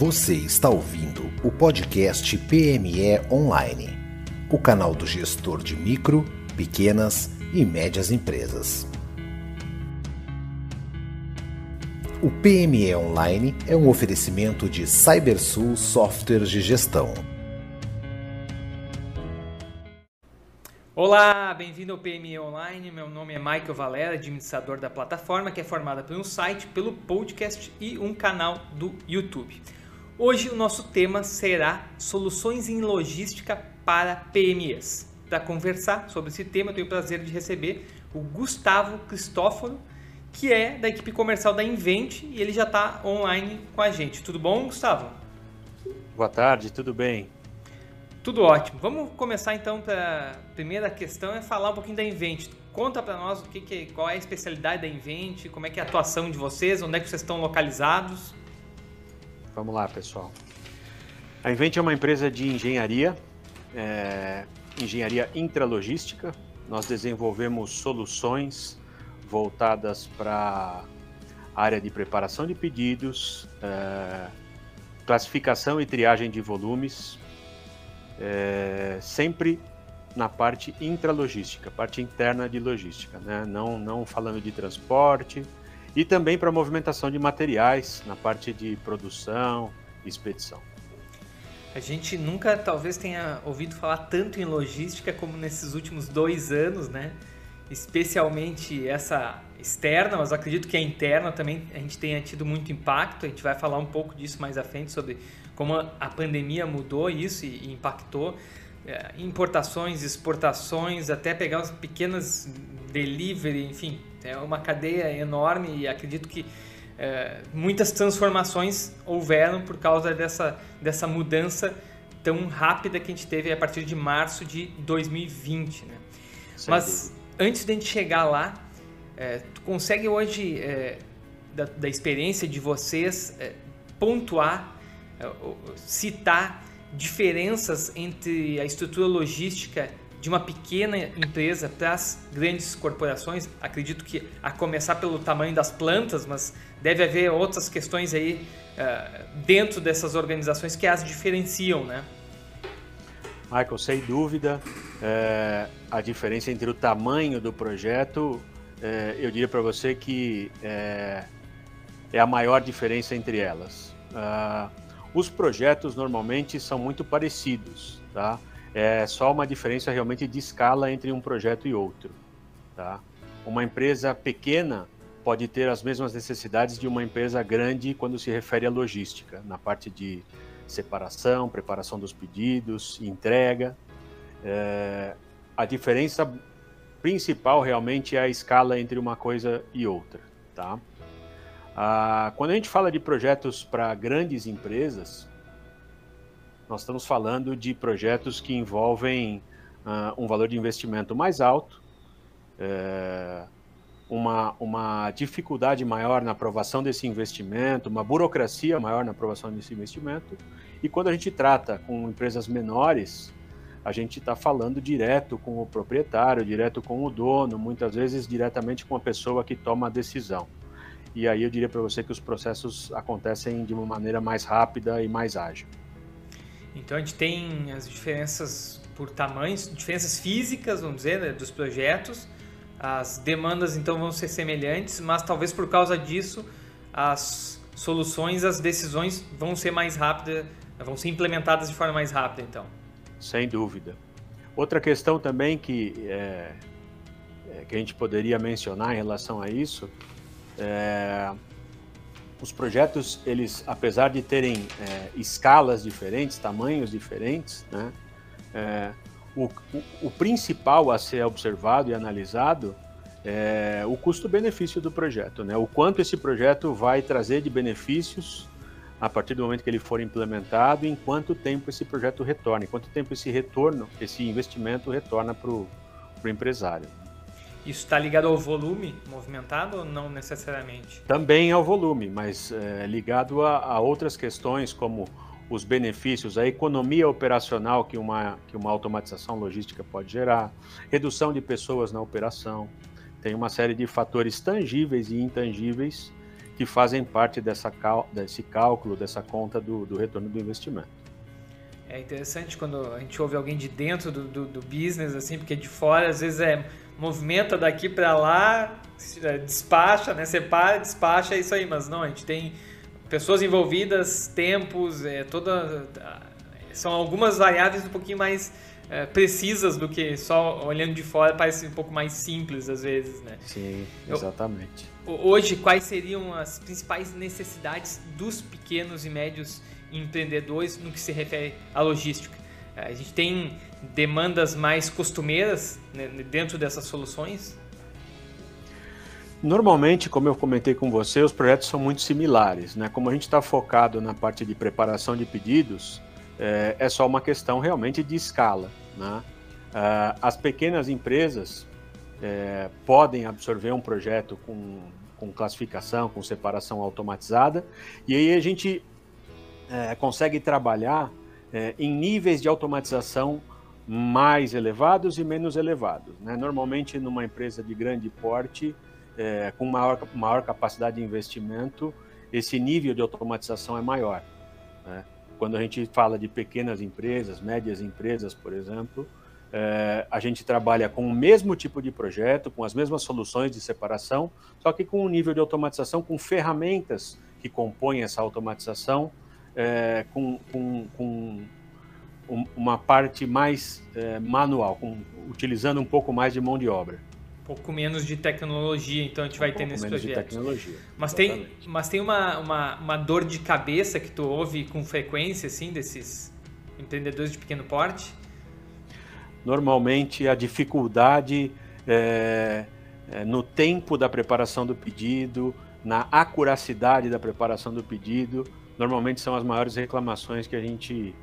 Você está ouvindo o podcast PME Online, o canal do gestor de micro, pequenas e médias empresas. O PME Online é um oferecimento de CyberSul Softwares de Gestão. Olá, bem-vindo ao PME Online. Meu nome é Michael Valera, administrador da plataforma, que é formada pelo site, pelo podcast e um canal do YouTube. Hoje o nosso tema será soluções em logística para PMEs. Para conversar sobre esse tema, eu tenho o prazer de receber o Gustavo Cristóforo, que é da equipe comercial da Invent e ele já está online com a gente. Tudo bom, Gustavo? Boa tarde, tudo bem? Tudo ótimo. Vamos começar então para a primeira questão é falar um pouquinho da Invent. Conta para nós o que, que, qual é a especialidade da Invent, como é que é a atuação de vocês, onde é que vocês estão localizados. Vamos lá, pessoal. A Invent é uma empresa de engenharia, é, engenharia intralogística. Nós desenvolvemos soluções voltadas para a área de preparação de pedidos, é, classificação e triagem de volumes, é, sempre na parte intralogística, parte interna de logística, né? não, não falando de transporte, e também para movimentação de materiais na parte de produção e expedição. A gente nunca talvez tenha ouvido falar tanto em logística como nesses últimos dois anos, né? Especialmente essa externa, mas acredito que a interna também a gente tenha tido muito impacto. A gente vai falar um pouco disso mais à frente sobre como a pandemia mudou isso e impactou é, importações, exportações, até pegar as pequenas delivery, enfim, é uma cadeia enorme e acredito que é, muitas transformações houveram por causa dessa, dessa mudança tão rápida que a gente teve a partir de março de 2020. Né? Mas antes de a gente chegar lá, é, tu consegue hoje, é, da, da, experiência de vocês, é, pontuar, é, citar diferenças entre a estrutura logística de uma pequena empresa para as grandes corporações. Acredito que a começar pelo tamanho das plantas, mas deve haver outras questões aí uh, dentro dessas organizações que as diferenciam, né? Michael, sem dúvida, é, a diferença entre o tamanho do projeto, é, eu diria para você que é, é, a maior diferença entre elas. Uh, os projetos normalmente são muito parecidos, tá? É só uma diferença realmente de escala entre um projeto e outro. Tá? Uma empresa pequena pode ter as mesmas necessidades de uma empresa grande quando se refere à logística, na parte de separação, preparação dos pedidos, entrega. É, a diferença principal realmente é a escala entre uma coisa e outra. Tá? Ah, quando a gente fala de projetos para grandes empresas, nós estamos falando de projetos que envolvem uh, um valor de investimento mais alto, é, uma, uma dificuldade maior na aprovação desse investimento, uma burocracia maior na aprovação desse investimento. E quando a gente trata com empresas menores, a gente está falando direto com o proprietário, direto com o dono, muitas vezes diretamente com a pessoa que toma a decisão. E aí eu diria para você que os processos acontecem de uma maneira mais rápida e mais ágil. Então a gente tem as diferenças por tamanhos, diferenças físicas, vamos dizer, né, dos projetos. As demandas então vão ser semelhantes, mas talvez por causa disso as soluções, as decisões vão ser mais rápidas, vão ser implementadas de forma mais rápida, então. Sem dúvida. Outra questão também que, é, é, que a gente poderia mencionar em relação a isso é os projetos, eles, apesar de terem é, escalas diferentes, tamanhos diferentes, né, é, o, o, o, principal a ser observado e analisado é o custo-benefício do projeto, né, o quanto esse projeto vai trazer de benefícios a partir do momento que ele for implementado, em quanto tempo esse projeto retorna, em quanto tempo esse retorno, esse investimento retorna para o empresário. Isso está ligado ao volume movimentado ou não necessariamente? Também ao volume, mas é, ligado a, a, outras questões como os benefícios, a economia operacional que uma, que uma automatização logística pode gerar, redução de pessoas na operação. Tem uma série de fatores tangíveis e intangíveis que fazem parte dessa desse cálculo, dessa conta do, do retorno do investimento. É interessante quando a gente ouve alguém de dentro do, do, do business, assim, porque de fora às vezes é movimenta daqui para lá, despacha, né? Separa, despacha, é isso aí. Mas não, a gente tem pessoas envolvidas, tempos, é, toda, são algumas variáveis um pouquinho mais é, precisas do que só olhando de fora parece um pouco mais simples às vezes, né? Sim, exatamente. Eu, hoje, quais seriam as principais necessidades dos pequenos e médios empreendedores no que se refere à logística? A gente tem demandas mais costumeiras né, dentro dessas soluções? Normalmente, como eu comentei com você, os projetos são muito similares. Né? Como a gente está focado na parte de preparação de pedidos, é, é só uma questão realmente de escala. Né? Uh, as pequenas empresas é, podem absorver um projeto com, com classificação, com separação automatizada, e aí a gente é, consegue trabalhar é, em níveis de automatização mais elevados e menos elevados. Né? Normalmente, numa empresa de grande porte, é, com maior, maior capacidade de investimento, esse nível de automatização é maior. Né? Quando a gente fala de pequenas empresas, médias empresas, por exemplo, é, a gente trabalha com o mesmo tipo de projeto, com as mesmas soluções de separação, só que com um nível de automatização, com ferramentas que compõem essa automatização, é, com, com, com, uma parte mais é, manual, com, utilizando um pouco mais de mão de obra. Um pouco menos de tecnologia, então a gente um vai ter nesse menos projeto. De tecnologia. Mas tem, mas tem uma, uma, uma dor de cabeça que tu ouve com frequência, assim, desses empreendedores de pequeno porte? Normalmente a dificuldade é, é, no tempo da preparação do pedido, na acuracidade da preparação do pedido, normalmente são as maiores reclamações que a gente,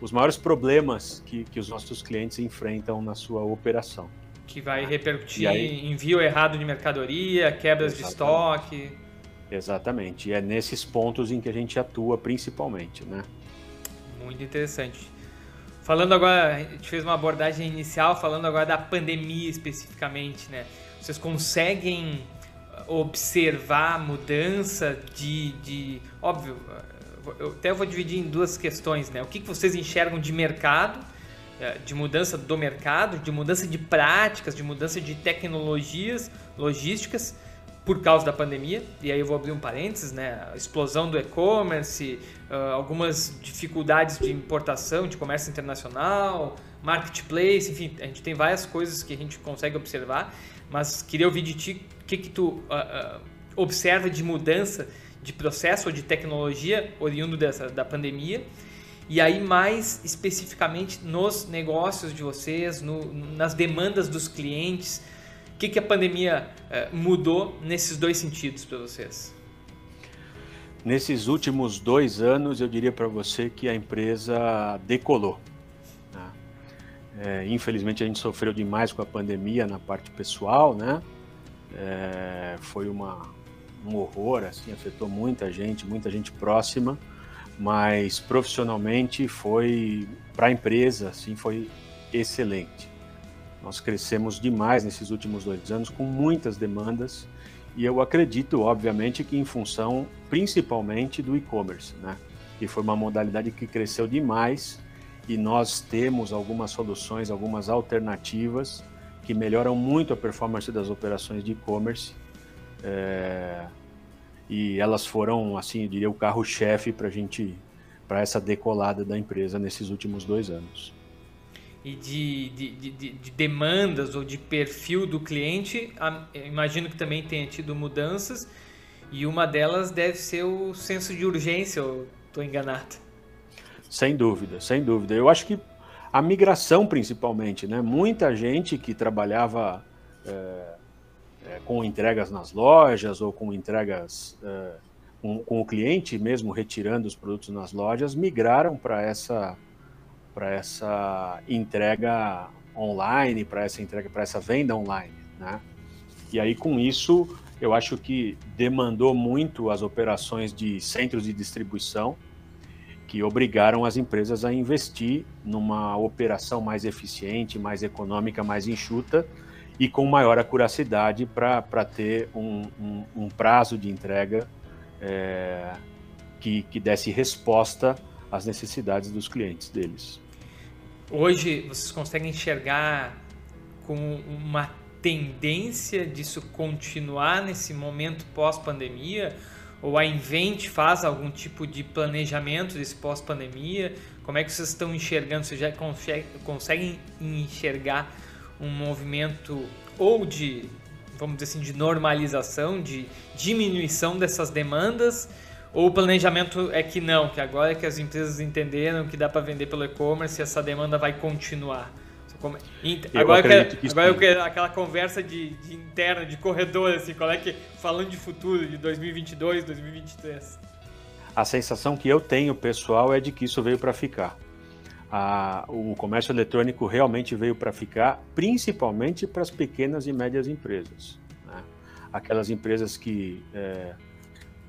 os maiores problemas que, que os nossos clientes enfrentam na sua operação. Que vai repercutir aí, envio errado de mercadoria, quebras exatamente. de estoque. Exatamente, e é nesses pontos em que a gente atua principalmente, né? Muito interessante. Falando agora, a gente fez uma abordagem inicial, falando agora da pandemia especificamente, né? Vocês conseguem observar mudança de, de óbvio, eu até vou dividir em duas questões, né? O que, que vocês enxergam de mercado, é, de mudança do mercado, de mudança de práticas, de mudança de tecnologias logísticas por causa da pandemia. E aí eu vou abrir um parênteses, né? Explosão do e-commerce, algumas dificuldades de importação, de comércio internacional, marketplace, enfim, a gente tem várias coisas que a gente consegue observar. Mas queria ouvir de ti o que, que tu uh, uh, observa de mudança de processo ou de tecnologia oriundo dessa, da pandemia. E aí, mais especificamente nos negócios de vocês, no, nas demandas dos clientes, o que, que a pandemia eh, mudou nesses dois sentidos para vocês? Nesses últimos dois anos, eu diria para você que a empresa decolou. Né? É, infelizmente, a gente sofreu demais com a pandemia na parte pessoal, né? É, foi uma, um horror, assim, afetou muita gente, muita gente próxima, mas profissionalmente foi para a empresa, assim, foi excelente. Nós crescemos demais nesses últimos dois anos com muitas demandas e eu acredito, obviamente, que em função principalmente do e-commerce, né? Que foi uma modalidade que cresceu demais e nós temos algumas soluções, algumas alternativas que melhoram muito a performance das operações de e-commerce é, e elas foram, assim, eu diria, o carro-chefe para gente, para essa decolada da empresa nesses últimos dois anos. E de, de, de, de demandas ou de perfil do cliente, imagino que também tenha tido mudanças, e uma delas deve ser o senso de urgência, ou estou enganado? Sem dúvida, sem dúvida. Eu acho que a migração, principalmente, né? Muita gente que trabalhava é, é, com entregas nas lojas ou com entregas é, com, com, o cliente mesmo retirando os produtos nas lojas, migraram para essa para essa entrega online, para essa entrega, para essa venda online, né? E aí com isso eu acho que demandou muito as operações de centros de distribuição que obrigaram as empresas a investir numa operação mais eficiente, mais econômica, mais enxuta e com maior acuracidade para ter um, um, um, prazo de entrega é, que, que desse resposta às necessidades dos clientes deles. Hoje vocês conseguem enxergar com uma tendência disso continuar nesse momento pós-pandemia? Ou a Invent faz algum tipo de planejamento desse pós-pandemia? Como é que vocês estão enxergando? Vocês já conseguem enxergar um movimento ou de, vamos dizer assim, de normalização, de diminuição dessas demandas? Ou o planejamento é que não, que agora é que as empresas entenderam que dá para vender pelo e-commerce e essa demanda vai continuar? Eu agora, eu quero, que agora eu quero aquela conversa de, de, interna, de corredor, assim, qual é que, falando de futuro, de 2022, 2023. A sensação que eu tenho, pessoal, é de que isso veio para ficar. A, o comércio eletrônico realmente veio para ficar, principalmente para as pequenas e médias empresas. Né? Aquelas empresas que é,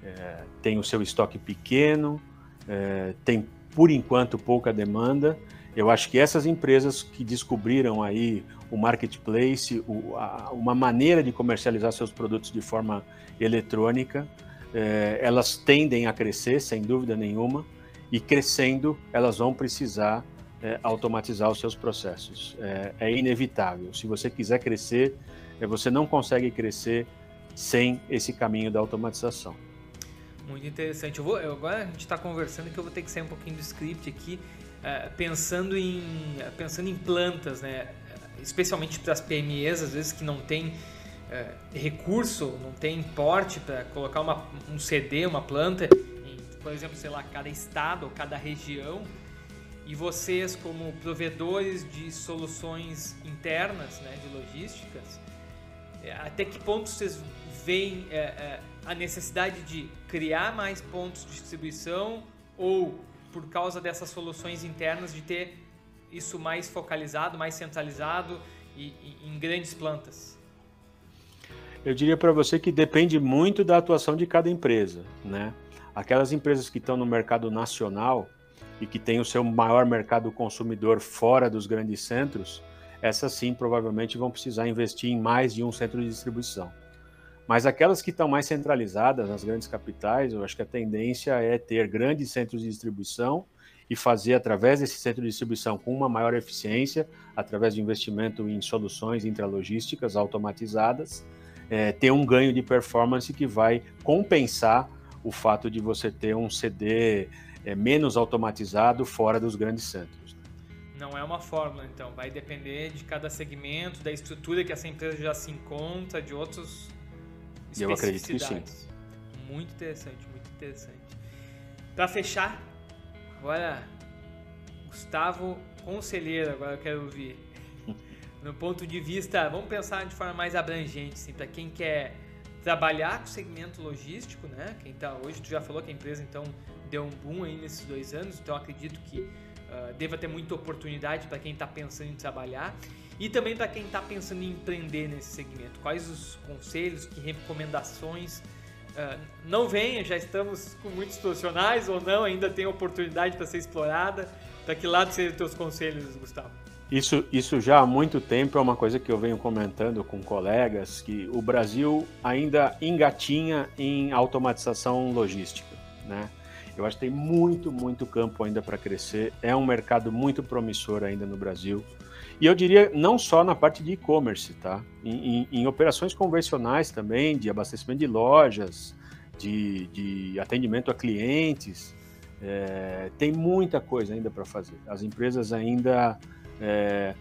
é, têm o seu estoque pequeno, é, têm, por enquanto, pouca demanda eu acho que essas empresas que descobriram aí o marketplace, o, a, uma maneira de comercializar seus produtos de forma eletrônica, é, elas tendem a crescer, sem dúvida nenhuma, e crescendo, elas vão precisar é, automatizar os seus processos. É, é, inevitável. Se você quiser crescer, você não consegue crescer sem esse caminho da automatização. Muito interessante. Eu vou, eu, agora a gente está conversando que eu vou ter que sair um pouquinho do script aqui é, pensando, em, pensando em plantas, né? especialmente para as PMEs, às vezes que não tem é, recurso, não tem porte para colocar uma, um CD, uma planta, em, por exemplo, sei lá, cada estado ou cada região, e vocês como provedores de soluções internas, né, de logísticas, é, até que ponto vocês veem é, é, a necessidade de criar mais pontos de distribuição ou por causa dessas soluções internas de ter isso mais focalizado, mais centralizado e, e em grandes plantas? Eu diria para você que depende muito da atuação de cada empresa, né? Aquelas empresas que estão no mercado nacional e que têm o seu maior mercado consumidor fora dos grandes centros, essas sim provavelmente vão precisar investir em mais de um centro de distribuição. Mas aquelas que estão mais centralizadas nas grandes capitais, eu acho que a tendência é ter grandes centros de distribuição e fazer através desse centro de distribuição com uma maior eficiência, através de investimento em soluções intralogísticas automatizadas, é, ter um ganho de performance que vai compensar o fato de você ter um CD é, menos automatizado fora dos grandes centros. Não é uma fórmula, então, vai depender de cada segmento, da estrutura que essa empresa já se encontra, de outros eu acredito que sim. Muito interessante, muito interessante. Para fechar, agora, Gustavo Conselheiro, agora eu quero ouvir. No ponto de vista, vamos pensar de forma mais abrangente, assim, para quem quer trabalhar com o segmento logístico, né? Quem tá hoje, tu já falou que a empresa então deu um boom aí nesses dois anos, então acredito que uh, deva ter muita oportunidade para quem está pensando em trabalhar. E também para quem está pensando em empreender nesse segmento, quais os conselhos, que recomendações? Uh, não venha, já estamos com muitos profissionais ou não, ainda tem oportunidade para ser explorada. Para que lado seriam os teus conselhos, Gustavo? Isso, isso já há muito tempo é uma coisa que eu venho comentando com colegas, que o Brasil ainda engatinha em automatização logística, né? Eu acho que tem muito, muito campo ainda para crescer. É um mercado muito promissor ainda no Brasil. E eu diria não só na parte de e-commerce, tá? Em, em, em, operações convencionais também, de abastecimento de lojas, de, de atendimento a clientes, é, tem muita coisa ainda para fazer. As empresas ainda, é,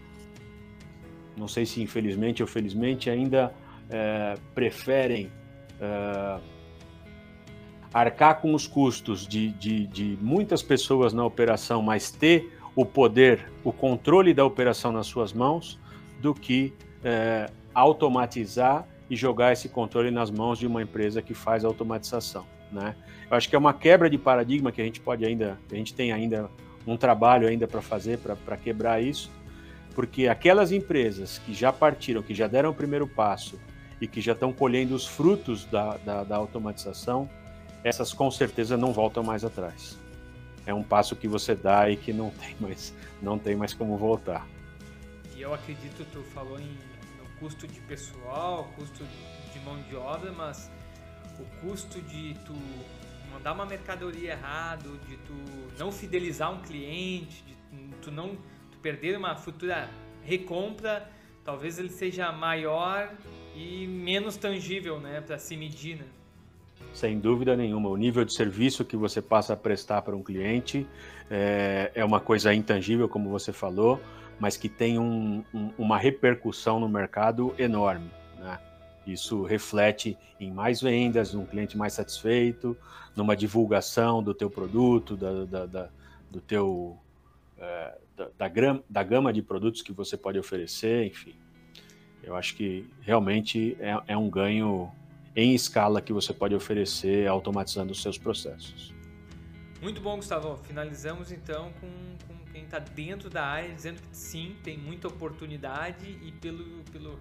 não sei se infelizmente ou felizmente, ainda é, preferem é, arcar com os custos de, de, de muitas pessoas na operação, mas ter o poder, o controle da operação nas suas mãos, do que é, automatizar e jogar esse controle nas mãos de uma empresa que faz automatização. Né? Eu acho que é uma quebra de paradigma que a gente pode ainda, a gente tem ainda um trabalho ainda para fazer para quebrar isso, porque aquelas empresas que já partiram, que já deram o primeiro passo e que já estão colhendo os frutos da, da, da automatização, essas com certeza não voltam mais atrás é um passo que você dá e que não tem mais, não tem mais como voltar. E eu acredito, tu falou em, no custo de pessoal, custo de mão de obra, mas o custo de tu mandar uma mercadoria errado, de tu não fidelizar um cliente, de tu não tu perder uma futura recompra, talvez ele seja maior e menos tangível, né, para se medir, né? Sem dúvida nenhuma, o nível de serviço que você passa a prestar para um cliente é, é uma coisa intangível, como você falou, mas que tem um, um, uma repercussão no mercado enorme. Né? Isso reflete em mais vendas, um cliente mais satisfeito, numa divulgação do teu produto, da, da, da do teu é, da, da, gram, da gama de produtos que você pode oferecer, enfim. Eu acho que realmente é, é um ganho em escala que você pode oferecer automatizando os seus processos. Muito bom, Gustavo. Finalizamos então com, com quem está dentro da área, dizendo que sim, tem muita oportunidade e pelo, pelo,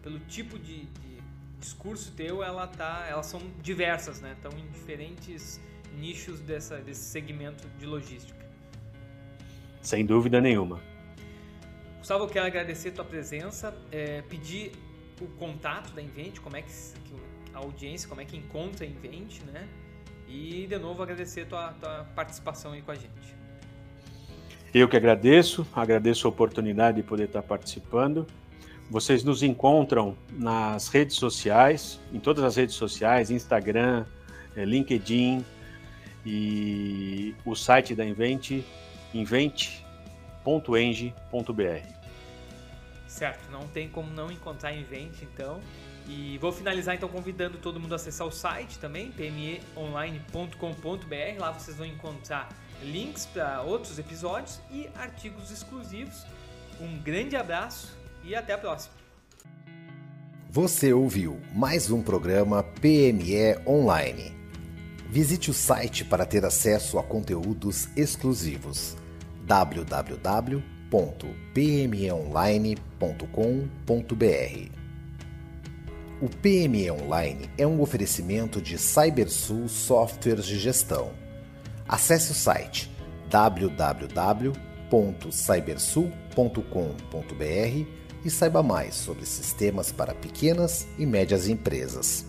pelo tipo de, de discurso teu, ela tá, elas são diversas, né? Estão em diferentes nichos dessa, desse segmento de logística. Sem dúvida nenhuma. Gustavo, eu quero agradecer a tua presença, é, pedir o contato da Invent, como é que, a audiência, como é que encontra a Invent, né? E de novo agradecer a tua, tua participação aí com a gente. Eu que agradeço, agradeço a oportunidade de poder estar participando. Vocês nos encontram nas redes sociais, em todas as redes sociais, Instagram, eh, LinkedIn e o site da Invent, invent.eng.br. Certo, não tem como não encontrar Invent, então. E vou finalizar então convidando todo mundo a acessar o site também, pmeonline.com.br. Lá vocês vão encontrar links para outros episódios e artigos exclusivos. Um grande abraço e até a próxima. Você ouviu mais um programa PME Online. Visite o site para ter acesso a conteúdos exclusivos www.pmeonline.com.br o PME Online é um oferecimento de CyberSul Softwares de Gestão. Acesse o site www.cybersul.com.br e saiba mais sobre sistemas para pequenas e médias empresas.